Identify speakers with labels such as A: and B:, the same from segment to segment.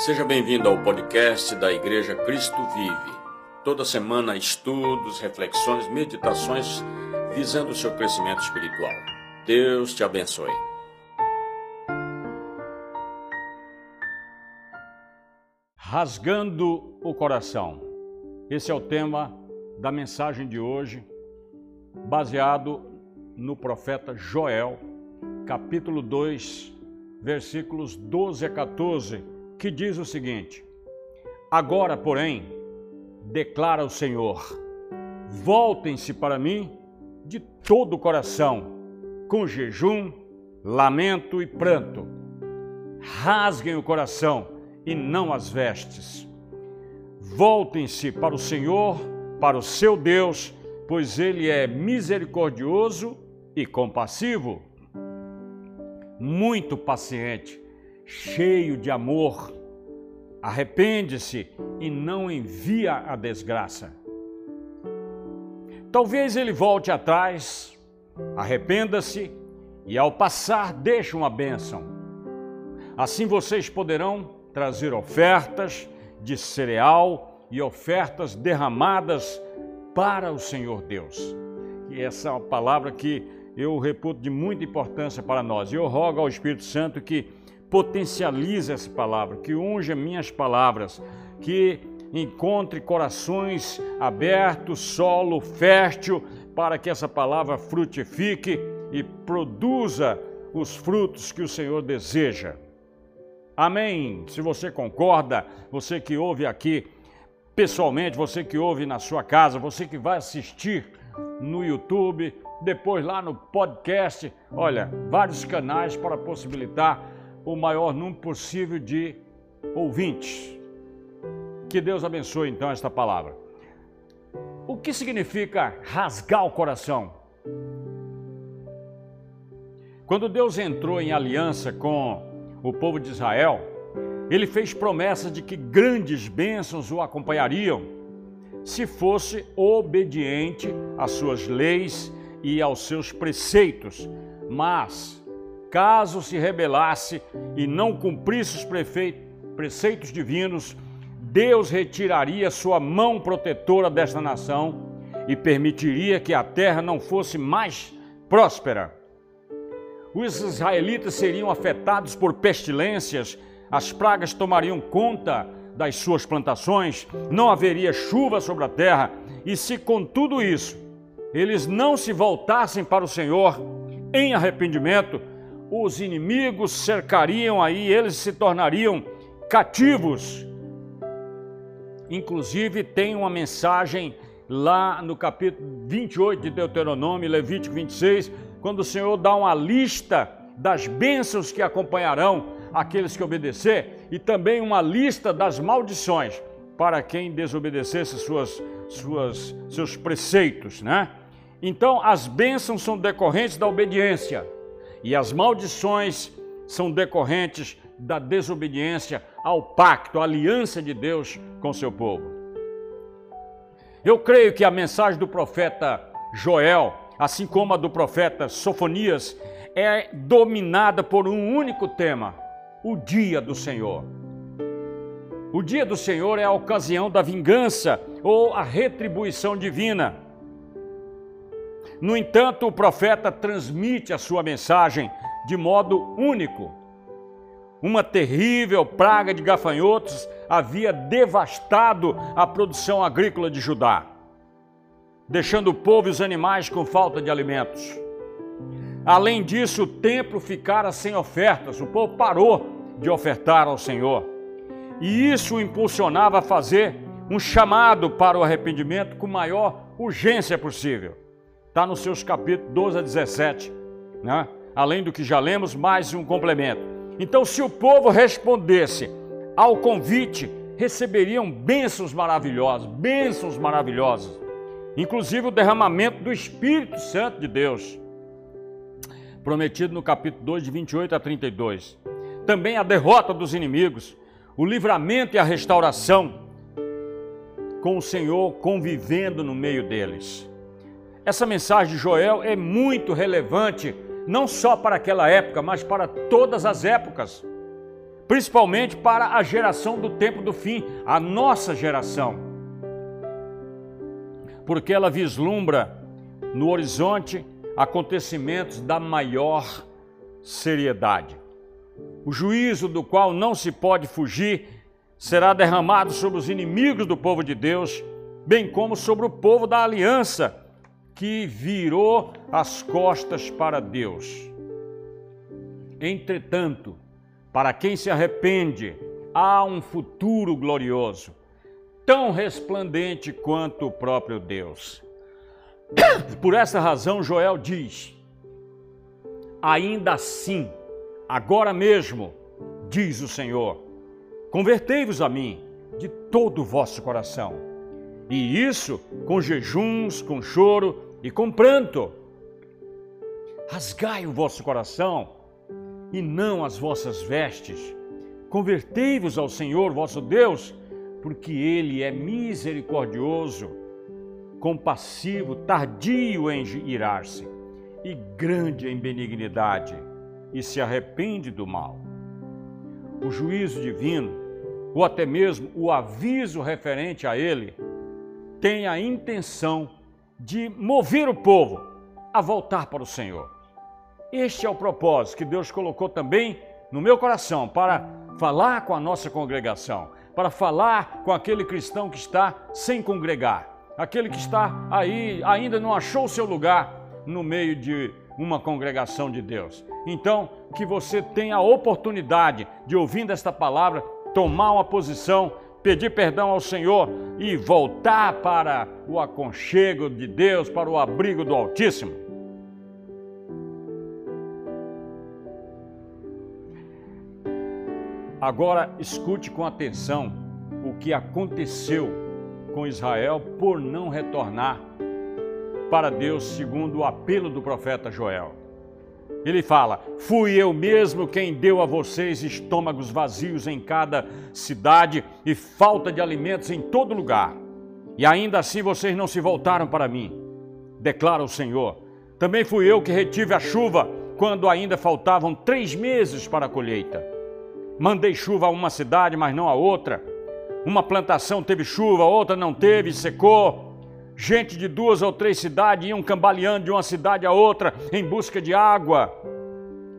A: Seja bem-vindo ao podcast da Igreja Cristo Vive. Toda semana, estudos, reflexões, meditações visando o seu crescimento espiritual. Deus te abençoe.
B: Rasgando o coração. Esse é o tema da mensagem de hoje, baseado no profeta Joel, capítulo 2, versículos 12 a 14, que diz o seguinte: Agora, porém, declara o Senhor, voltem-se para mim de todo o coração, com jejum, lamento e pranto. Rasguem o coração e não as vestes. Voltem-se para o Senhor, para o seu Deus, pois ele é misericordioso e compassivo muito paciente, cheio de amor. Arrepende-se e não envia a desgraça. Talvez ele volte atrás, arrependa-se e, ao passar, deixe uma bênção. Assim vocês poderão trazer ofertas de cereal e ofertas derramadas para o Senhor Deus. E essa é uma palavra que eu reputo de muita importância para nós. E eu rogo ao Espírito Santo que potencialize essa palavra, que unja minhas palavras, que encontre corações abertos, solo fértil, para que essa palavra frutifique e produza os frutos que o Senhor deseja. Amém. Se você concorda, você que ouve aqui pessoalmente, você que ouve na sua casa, você que vai assistir no YouTube, depois lá no podcast, olha, vários canais para possibilitar o maior número possível de ouvintes. Que Deus abençoe então esta palavra. O que significa rasgar o coração? Quando Deus entrou em aliança com o povo de Israel, ele fez promessa de que grandes bênçãos o acompanhariam se fosse obediente às suas leis e aos seus preceitos, mas caso se rebelasse e não cumprisse os preceitos divinos, Deus retiraria sua mão protetora desta nação e permitiria que a terra não fosse mais próspera. Os israelitas seriam afetados por pestilências, as pragas tomariam conta das suas plantações, não haveria chuva sobre a terra, e se com tudo isso eles não se voltassem para o Senhor em arrependimento, os inimigos cercariam aí, eles se tornariam cativos. Inclusive, tem uma mensagem lá no capítulo 28 de Deuteronômio, Levítico 26, quando o Senhor dá uma lista das bênçãos que acompanharão aqueles que obedecer e também uma lista das maldições para quem desobedecesse suas, suas, seus preceitos, né? Então, as bênçãos são decorrentes da obediência e as maldições são decorrentes da desobediência ao pacto, à aliança de Deus com seu povo. Eu creio que a mensagem do profeta Joel, assim como a do profeta Sofonias, é dominada por um único tema: o dia do Senhor. O dia do Senhor é a ocasião da vingança ou a retribuição divina. No entanto, o profeta transmite a sua mensagem de modo único. Uma terrível praga de gafanhotos havia devastado a produção agrícola de Judá, deixando o povo e os animais com falta de alimentos. Além disso, o templo ficara sem ofertas, o povo parou de ofertar ao Senhor. E isso o impulsionava a fazer um chamado para o arrependimento com maior urgência possível. Está nos seus capítulos 12 a 17, né? além do que já lemos, mais um complemento. Então, se o povo respondesse ao convite, receberiam bênçãos maravilhosas, bênçãos maravilhosas, inclusive o derramamento do Espírito Santo de Deus, prometido no capítulo 2, de 28 a 32. Também a derrota dos inimigos, o livramento e a restauração, com o Senhor convivendo no meio deles. Essa mensagem de Joel é muito relevante, não só para aquela época, mas para todas as épocas. principalmente para a geração do tempo do fim, a nossa geração. Porque ela vislumbra no horizonte acontecimentos da maior seriedade. O juízo do qual não se pode fugir será derramado sobre os inimigos do povo de Deus, bem como sobre o povo da aliança, que virou as costas para Deus. Entretanto, para quem se arrepende, há um futuro glorioso, tão resplandente quanto o próprio Deus. Por essa razão, Joel diz: Ainda assim, agora mesmo, diz o Senhor, convertei-vos a mim de todo o vosso coração, e isso com jejuns, com choro e com pranto. Rasgai o vosso coração e não as vossas vestes. Convertei-vos ao Senhor vosso Deus, porque Ele é misericordioso, compassivo, tardio em irar-se e grande em benignidade, e se arrepende do mal. O juízo divino, ou até mesmo o aviso referente a ele, tem a intenção de mover o povo a voltar para o Senhor. Este é o propósito que Deus colocou também no meu coração para falar com a nossa congregação, para falar com aquele cristão que está sem congregar, aquele que está aí ainda não achou seu lugar no meio de uma congregação de Deus. Então, que você tenha a oportunidade de ouvindo esta palavra, tomar uma posição, pedir perdão ao Senhor e voltar para o aconchego de Deus, para o abrigo do Altíssimo. Agora escute com atenção o que aconteceu com Israel por não retornar para Deus, segundo o apelo do profeta Joel. Ele fala: Fui eu mesmo quem deu a vocês estômagos vazios em cada cidade e falta de alimentos em todo lugar. E ainda assim vocês não se voltaram para mim, declara o Senhor. Também fui eu que retive a chuva quando ainda faltavam três meses para a colheita. Mandei chuva a uma cidade, mas não a outra. Uma plantação teve chuva, outra não teve, secou. Gente de duas ou três cidades iam cambaleando de uma cidade a outra em busca de água.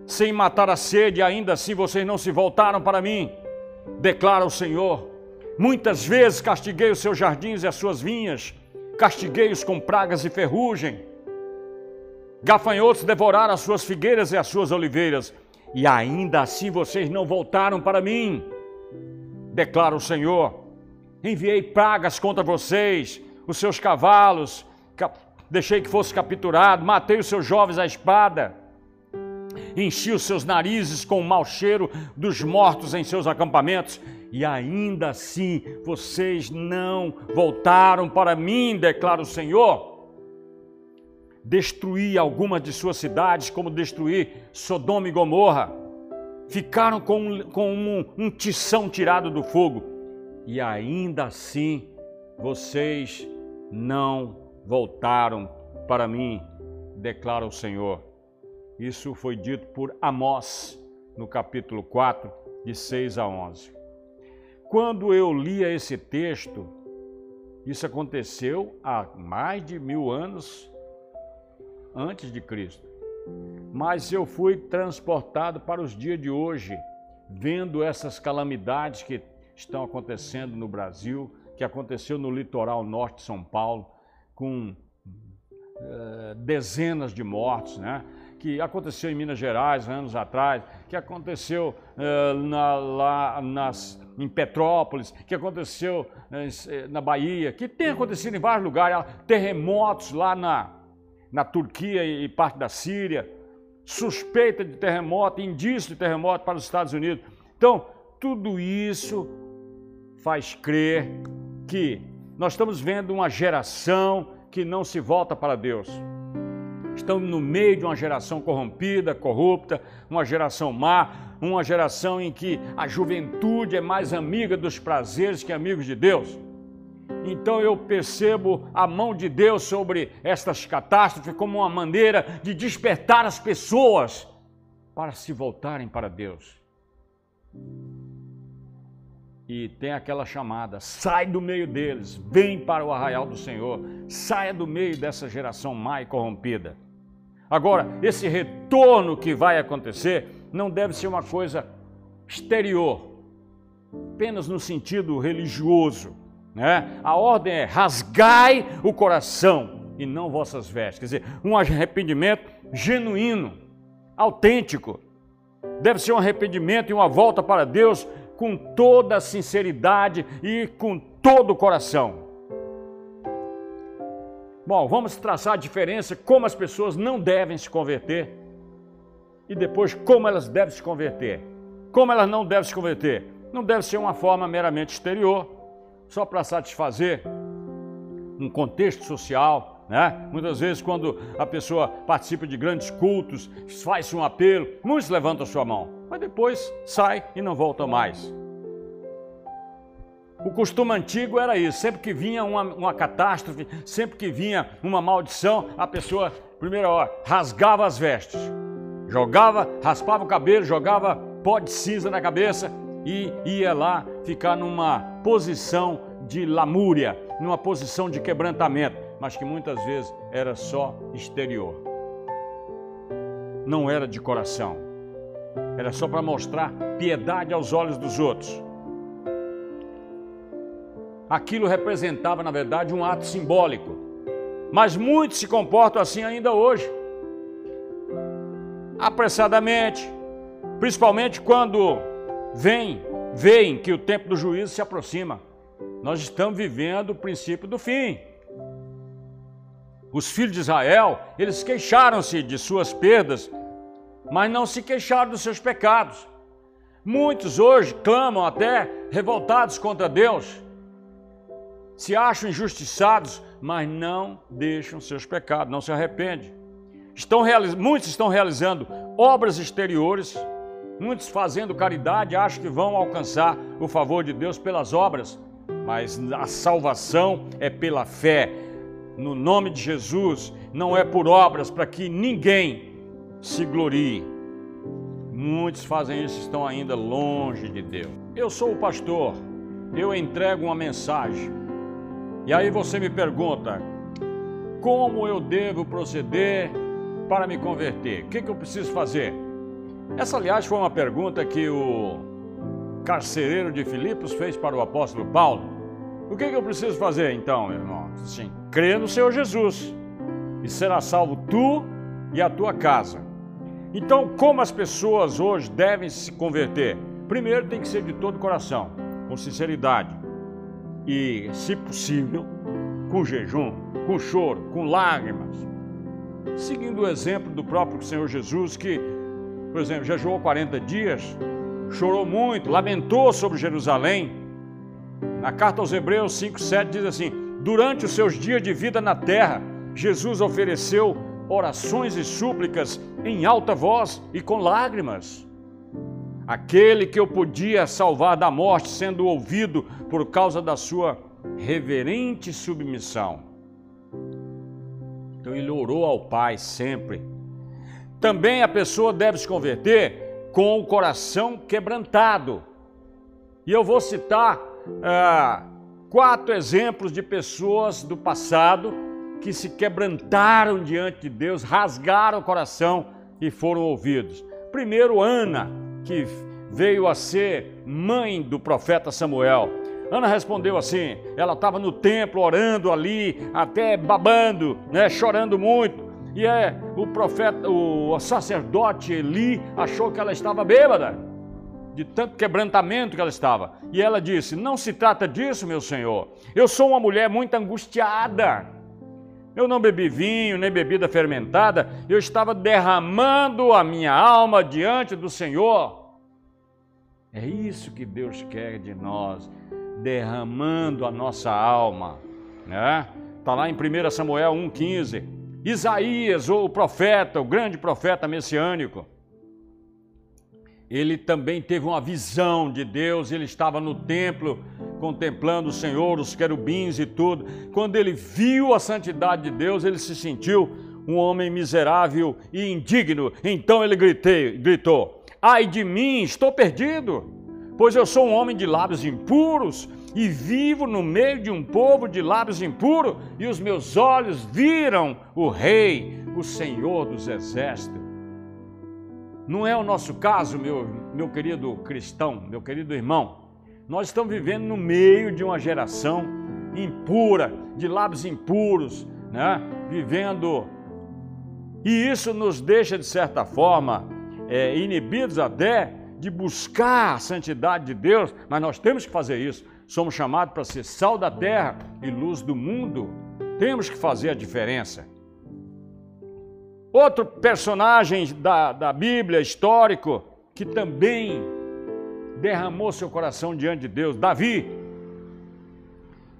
B: Sem matar a sede, ainda assim vocês não se voltaram para mim, declara o Senhor. Muitas vezes castiguei os seus jardins e as suas vinhas, castiguei-os com pragas e ferrugem. Gafanhotos devoraram as suas figueiras e as suas oliveiras, e ainda assim vocês não voltaram para mim, declara o Senhor. Enviei pragas contra vocês, os seus cavalos, deixei que fosse capturado, matei os seus jovens à espada, enchi os seus narizes com o mau cheiro dos mortos em seus acampamentos, e ainda assim vocês não voltaram para mim, declara o Senhor destruir algumas de suas cidades, como destruir Sodoma e Gomorra. Ficaram com, com um, um tição tirado do fogo. E ainda assim vocês não voltaram para mim, declara o Senhor. Isso foi dito por Amós, no capítulo 4, de 6 a 11. Quando eu lia esse texto, isso aconteceu há mais de mil anos antes de Cristo. Mas eu fui transportado para os dias de hoje, vendo essas calamidades que estão acontecendo no Brasil, que aconteceu no litoral norte de São Paulo, com uh, dezenas de mortos, né? que aconteceu em Minas Gerais anos atrás, que aconteceu uh, na, lá nas, em Petrópolis, que aconteceu uh, na Bahia, que tem acontecido em vários lugares, terremotos lá na, na Turquia e parte da Síria, suspeita de terremoto, indício de terremoto para os Estados Unidos. Então, tudo isso faz crer que nós estamos vendo uma geração que não se volta para Deus. Estamos no meio de uma geração corrompida, corrupta, uma geração má, uma geração em que a juventude é mais amiga dos prazeres que amigos de Deus. Então eu percebo a mão de Deus sobre estas catástrofes como uma maneira de despertar as pessoas para se voltarem para Deus. E tem aquela chamada: sai do meio deles, vem para o arraial do Senhor, saia do meio dessa geração má e corrompida. Agora, esse retorno que vai acontecer não deve ser uma coisa exterior, apenas no sentido religioso. Né? A ordem é rasgai o coração e não vossas vestes. Quer dizer, um arrependimento genuíno, autêntico. Deve ser um arrependimento e uma volta para Deus com toda a sinceridade e com todo o coração. Bom, vamos traçar a diferença como as pessoas não devem se converter e depois como elas devem se converter. Como elas não devem se converter? Não deve ser uma forma meramente exterior, só para satisfazer um contexto social, né? Muitas vezes, quando a pessoa participa de grandes cultos, faz um apelo, muitos levantam a sua mão, mas depois sai e não volta mais. O costume antigo era isso: sempre que vinha uma, uma catástrofe, sempre que vinha uma maldição, a pessoa, primeira hora, rasgava as vestes, jogava, raspava o cabelo, jogava pó de cinza na cabeça e ia lá ficar numa posição de lamúria, numa posição de quebrantamento, mas que muitas vezes era só exterior. Não era de coração. Era só para mostrar piedade aos olhos dos outros. Aquilo representava, na verdade, um ato simbólico. Mas muitos se comportam assim ainda hoje. Apressadamente, principalmente quando vem, veem que o tempo do juízo se aproxima. Nós estamos vivendo o princípio do fim. Os filhos de Israel, eles queixaram-se de suas perdas, mas não se queixaram dos seus pecados. Muitos hoje clamam até revoltados contra Deus, se acham injustiçados, mas não deixam seus pecados, não se arrependem. Estão muitos estão realizando obras exteriores, Muitos fazendo caridade acham que vão alcançar o favor de Deus pelas obras, mas a salvação é pela fé. No nome de Jesus, não é por obras para que ninguém se glorie. Muitos fazem isso, estão ainda longe de Deus. Eu sou o pastor, eu entrego uma mensagem. E aí você me pergunta: como eu devo proceder para me converter? O que, que eu preciso fazer? Essa, aliás, foi uma pergunta que o carcereiro de Filipos fez para o apóstolo Paulo. O que, que eu preciso fazer então, meu irmão? Sim, crer no Senhor Jesus e será salvo tu e a tua casa. Então, como as pessoas hoje devem se converter? Primeiro, tem que ser de todo coração, com sinceridade e, se possível, com jejum, com choro, com lágrimas. Seguindo o exemplo do próprio Senhor Jesus, que por exemplo, jejuou 40 dias, chorou muito, lamentou sobre Jerusalém. Na carta aos Hebreus 5,7 diz assim: Durante os seus dias de vida na terra, Jesus ofereceu orações e súplicas em alta voz e com lágrimas. Aquele que eu podia salvar da morte, sendo ouvido por causa da sua reverente submissão. Então ele orou ao Pai sempre também a pessoa deve se converter com o coração quebrantado. E eu vou citar ah, quatro exemplos de pessoas do passado que se quebrantaram diante de Deus, rasgaram o coração e foram ouvidos. Primeiro, Ana, que veio a ser mãe do profeta Samuel. Ana respondeu assim: ela estava no templo orando ali, até babando, né, chorando muito. E é o profeta, o sacerdote Eli achou que ela estava bêbada, de tanto quebrantamento que ela estava. E ela disse: Não se trata disso, meu senhor. Eu sou uma mulher muito angustiada. Eu não bebi vinho, nem bebida fermentada. Eu estava derramando a minha alma diante do Senhor. É isso que Deus quer de nós, derramando a nossa alma. Né? Está lá em 1 Samuel 1,15. Isaías, o profeta, o grande profeta messiânico, ele também teve uma visão de Deus, ele estava no templo contemplando o Senhor, os querubins e tudo. Quando ele viu a santidade de Deus, ele se sentiu um homem miserável e indigno. Então ele gritei, gritou: Ai de mim, estou perdido, pois eu sou um homem de lábios impuros e vivo no meio de um povo de lábios impuros, e os meus olhos viram o Rei, o Senhor dos Exércitos. Não é o nosso caso, meu, meu querido cristão, meu querido irmão. Nós estamos vivendo no meio de uma geração impura, de lábios impuros, né? vivendo. E isso nos deixa, de certa forma, é, inibidos até de buscar a santidade de Deus, mas nós temos que fazer isso. Somos chamados para ser sal da terra e luz do mundo. Temos que fazer a diferença. Outro personagem da, da Bíblia histórico que também derramou seu coração diante de Deus, Davi.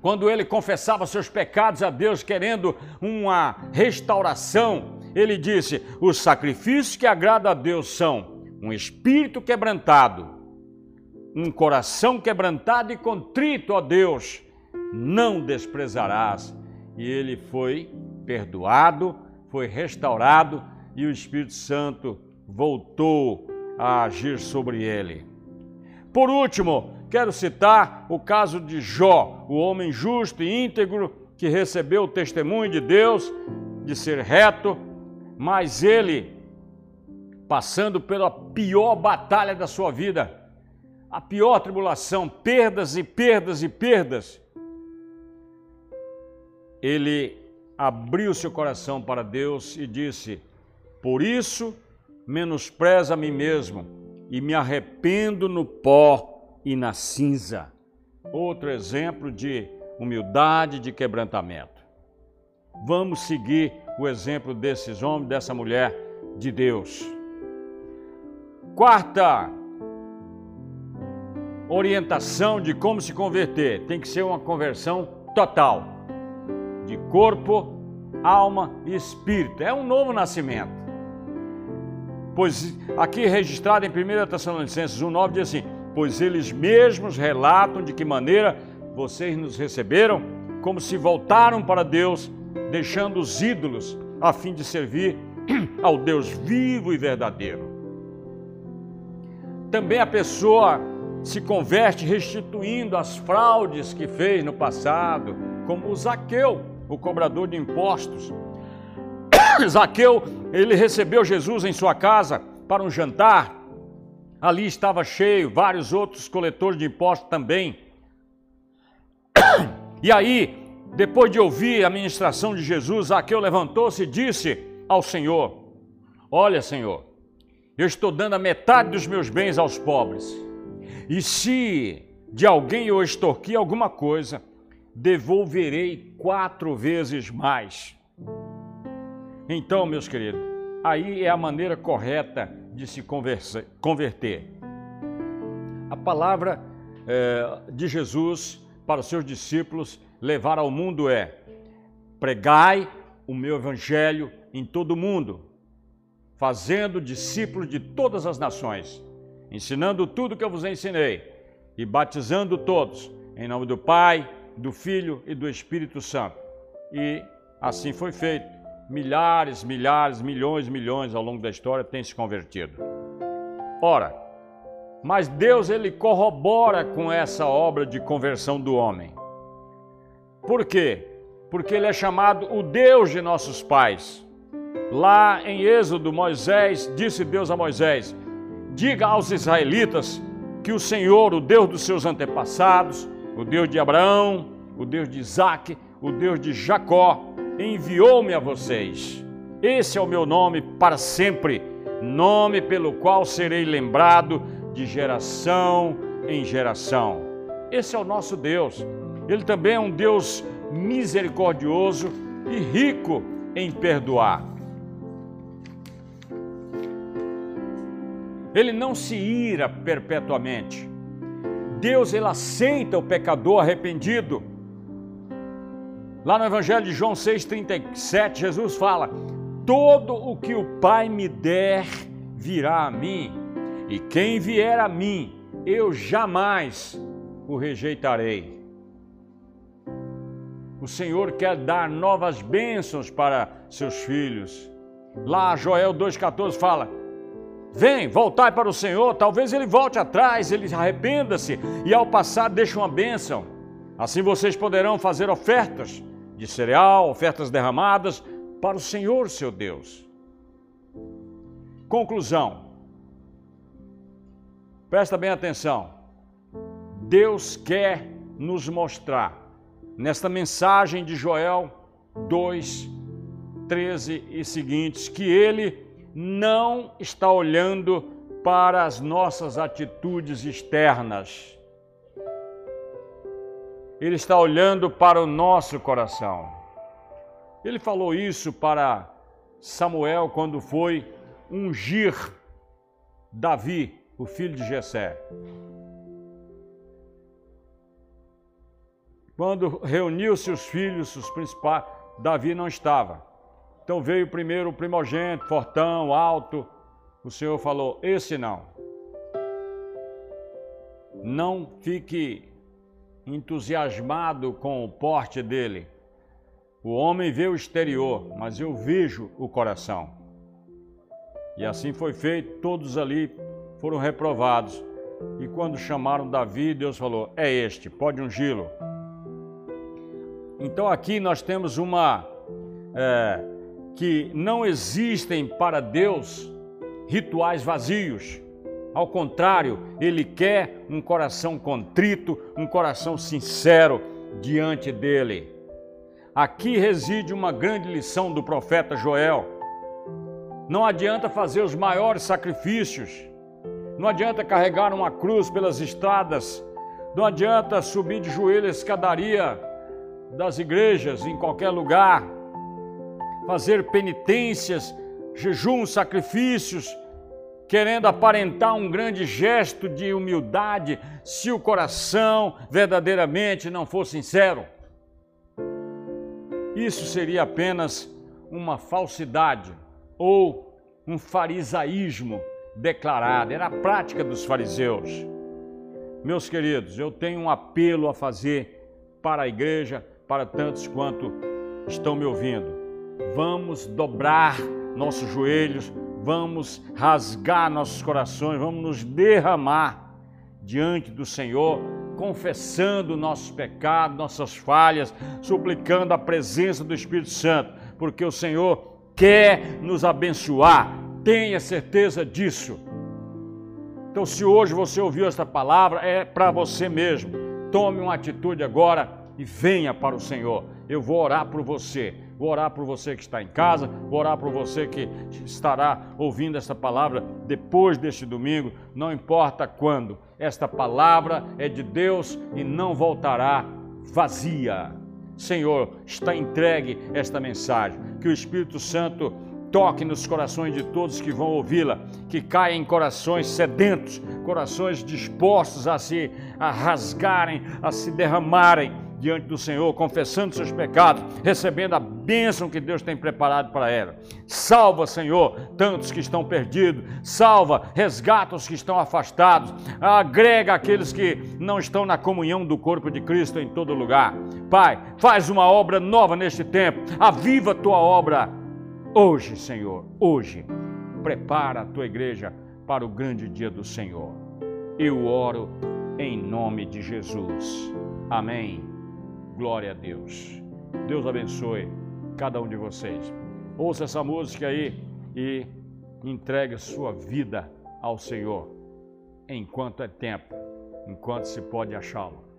B: Quando ele confessava seus pecados a Deus, querendo uma restauração, ele disse: Os sacrifícios que agradam a Deus são um espírito quebrantado, um coração quebrantado e contrito a Deus, não desprezarás. E ele foi perdoado foi restaurado e o Espírito Santo voltou a agir sobre ele. Por último, quero citar o caso de Jó, o homem justo e íntegro que recebeu o testemunho de Deus de ser reto, mas ele, passando pela pior batalha da sua vida, a pior tribulação, perdas e perdas e perdas, ele abriu seu coração para Deus e disse: Por isso menospreza a mim mesmo e me arrependo no pó e na cinza. Outro exemplo de humildade, de quebrantamento. Vamos seguir o exemplo desses homens, dessa mulher de Deus. Quarta orientação de como se converter: tem que ser uma conversão total de corpo, alma e espírito. É um novo nascimento. Pois aqui registrado em 1 Tessalonicenses 1,9 diz assim: Pois eles mesmos relatam de que maneira vocês nos receberam, como se voltaram para Deus, deixando os ídolos, a fim de servir ao Deus vivo e verdadeiro. Também a pessoa se converte restituindo as fraudes que fez no passado, como o Zaqueu o cobrador de impostos. Zaqueu, ele recebeu Jesus em sua casa para um jantar. Ali estava cheio, vários outros coletores de impostos também. E aí, depois de ouvir a ministração de Jesus, Zaqueu levantou-se e disse ao Senhor: Olha, Senhor, eu estou dando a metade dos meus bens aos pobres. E se de alguém eu extorquir alguma coisa, devolverei quatro vezes mais. Então, meus queridos, aí é a maneira correta de se converter. A palavra é, de Jesus para os seus discípulos levar ao mundo é: pregai o meu evangelho em todo o mundo, fazendo discípulos de todas as nações, ensinando tudo que eu vos ensinei e batizando todos em nome do Pai, do Filho e do Espírito Santo. E assim foi feito. Milhares, milhares, milhões, milhões ao longo da história têm se convertido. Ora, mas Deus ele corrobora com essa obra de conversão do homem. Por quê? Porque ele é chamado o Deus de nossos pais. Lá em Êxodo, Moisés disse Deus a Moisés: Diga aos israelitas que o Senhor, o Deus dos seus antepassados, o Deus de Abraão, o Deus de Isaac, o Deus de Jacó, enviou-me a vocês. Esse é o meu nome para sempre, nome pelo qual serei lembrado de geração em geração. Esse é o nosso Deus. Ele também é um Deus misericordioso e rico em perdoar. Ele não se ira perpetuamente. Deus ele aceita o pecador arrependido. Lá no Evangelho de João 6,37, Jesus fala: Todo o que o Pai me der virá a mim, e quem vier a mim, eu jamais o rejeitarei. O Senhor quer dar novas bênçãos para seus filhos. Lá Joel 2,14 fala: Vem, voltai para o Senhor. Talvez ele volte atrás, ele arrependa-se e ao passar deixe uma bênção. Assim vocês poderão fazer ofertas de cereal, ofertas derramadas para o Senhor seu Deus. Conclusão. Presta bem atenção. Deus quer nos mostrar nesta mensagem de Joel 2, 13 e seguintes que ele não está olhando para as nossas atitudes externas. Ele está olhando para o nosso coração. Ele falou isso para Samuel quando foi ungir Davi, o filho de Jessé. Quando reuniu seus filhos, os principais, Davi não estava. Então veio primeiro o primogênito, fortão, alto. O Senhor falou: Esse não. Não fique entusiasmado com o porte dele. O homem vê o exterior, mas eu vejo o coração. E assim foi feito, todos ali foram reprovados. E quando chamaram Davi, Deus falou: É este, pode ungí-lo. Então aqui nós temos uma. É, que não existem para Deus rituais vazios. Ao contrário, Ele quer um coração contrito, um coração sincero diante dele. Aqui reside uma grande lição do profeta Joel. Não adianta fazer os maiores sacrifícios, não adianta carregar uma cruz pelas estradas, não adianta subir de joelho a escadaria das igrejas em qualquer lugar fazer penitências, jejuns, sacrifícios, querendo aparentar um grande gesto de humildade, se o coração verdadeiramente não for sincero. Isso seria apenas uma falsidade ou um farisaísmo declarado, era a prática dos fariseus. Meus queridos, eu tenho um apelo a fazer para a igreja, para tantos quanto estão me ouvindo vamos dobrar nossos joelhos, vamos rasgar nossos corações, vamos nos derramar diante do Senhor, confessando nossos pecados, nossas falhas, suplicando a presença do Espírito Santo, porque o Senhor quer nos abençoar, tenha certeza disso. Então, se hoje você ouviu esta palavra, é para você mesmo. Tome uma atitude agora e venha para o Senhor. Eu vou orar por você Vou orar por você que está em casa, vou orar por você que estará ouvindo esta palavra depois deste domingo, não importa quando. Esta palavra é de Deus e não voltará vazia. Senhor, está entregue esta mensagem. Que o Espírito Santo toque nos corações de todos que vão ouvi-la, que caia em corações sedentos, corações dispostos a se a rasgarem, a se derramarem diante do Senhor, confessando seus pecados, recebendo a bênção que Deus tem preparado para ela. Salva, Senhor, tantos que estão perdidos, salva, resgata os que estão afastados, agrega aqueles que não estão na comunhão do corpo de Cristo em todo lugar. Pai, faz uma obra nova neste tempo, aviva a tua obra hoje, Senhor, hoje. Prepara a tua igreja para o grande dia do Senhor. Eu oro em nome de Jesus. Amém. Glória a Deus. Deus abençoe cada um de vocês. Ouça essa música aí e entregue sua vida ao Senhor enquanto é tempo, enquanto se pode achá-lo.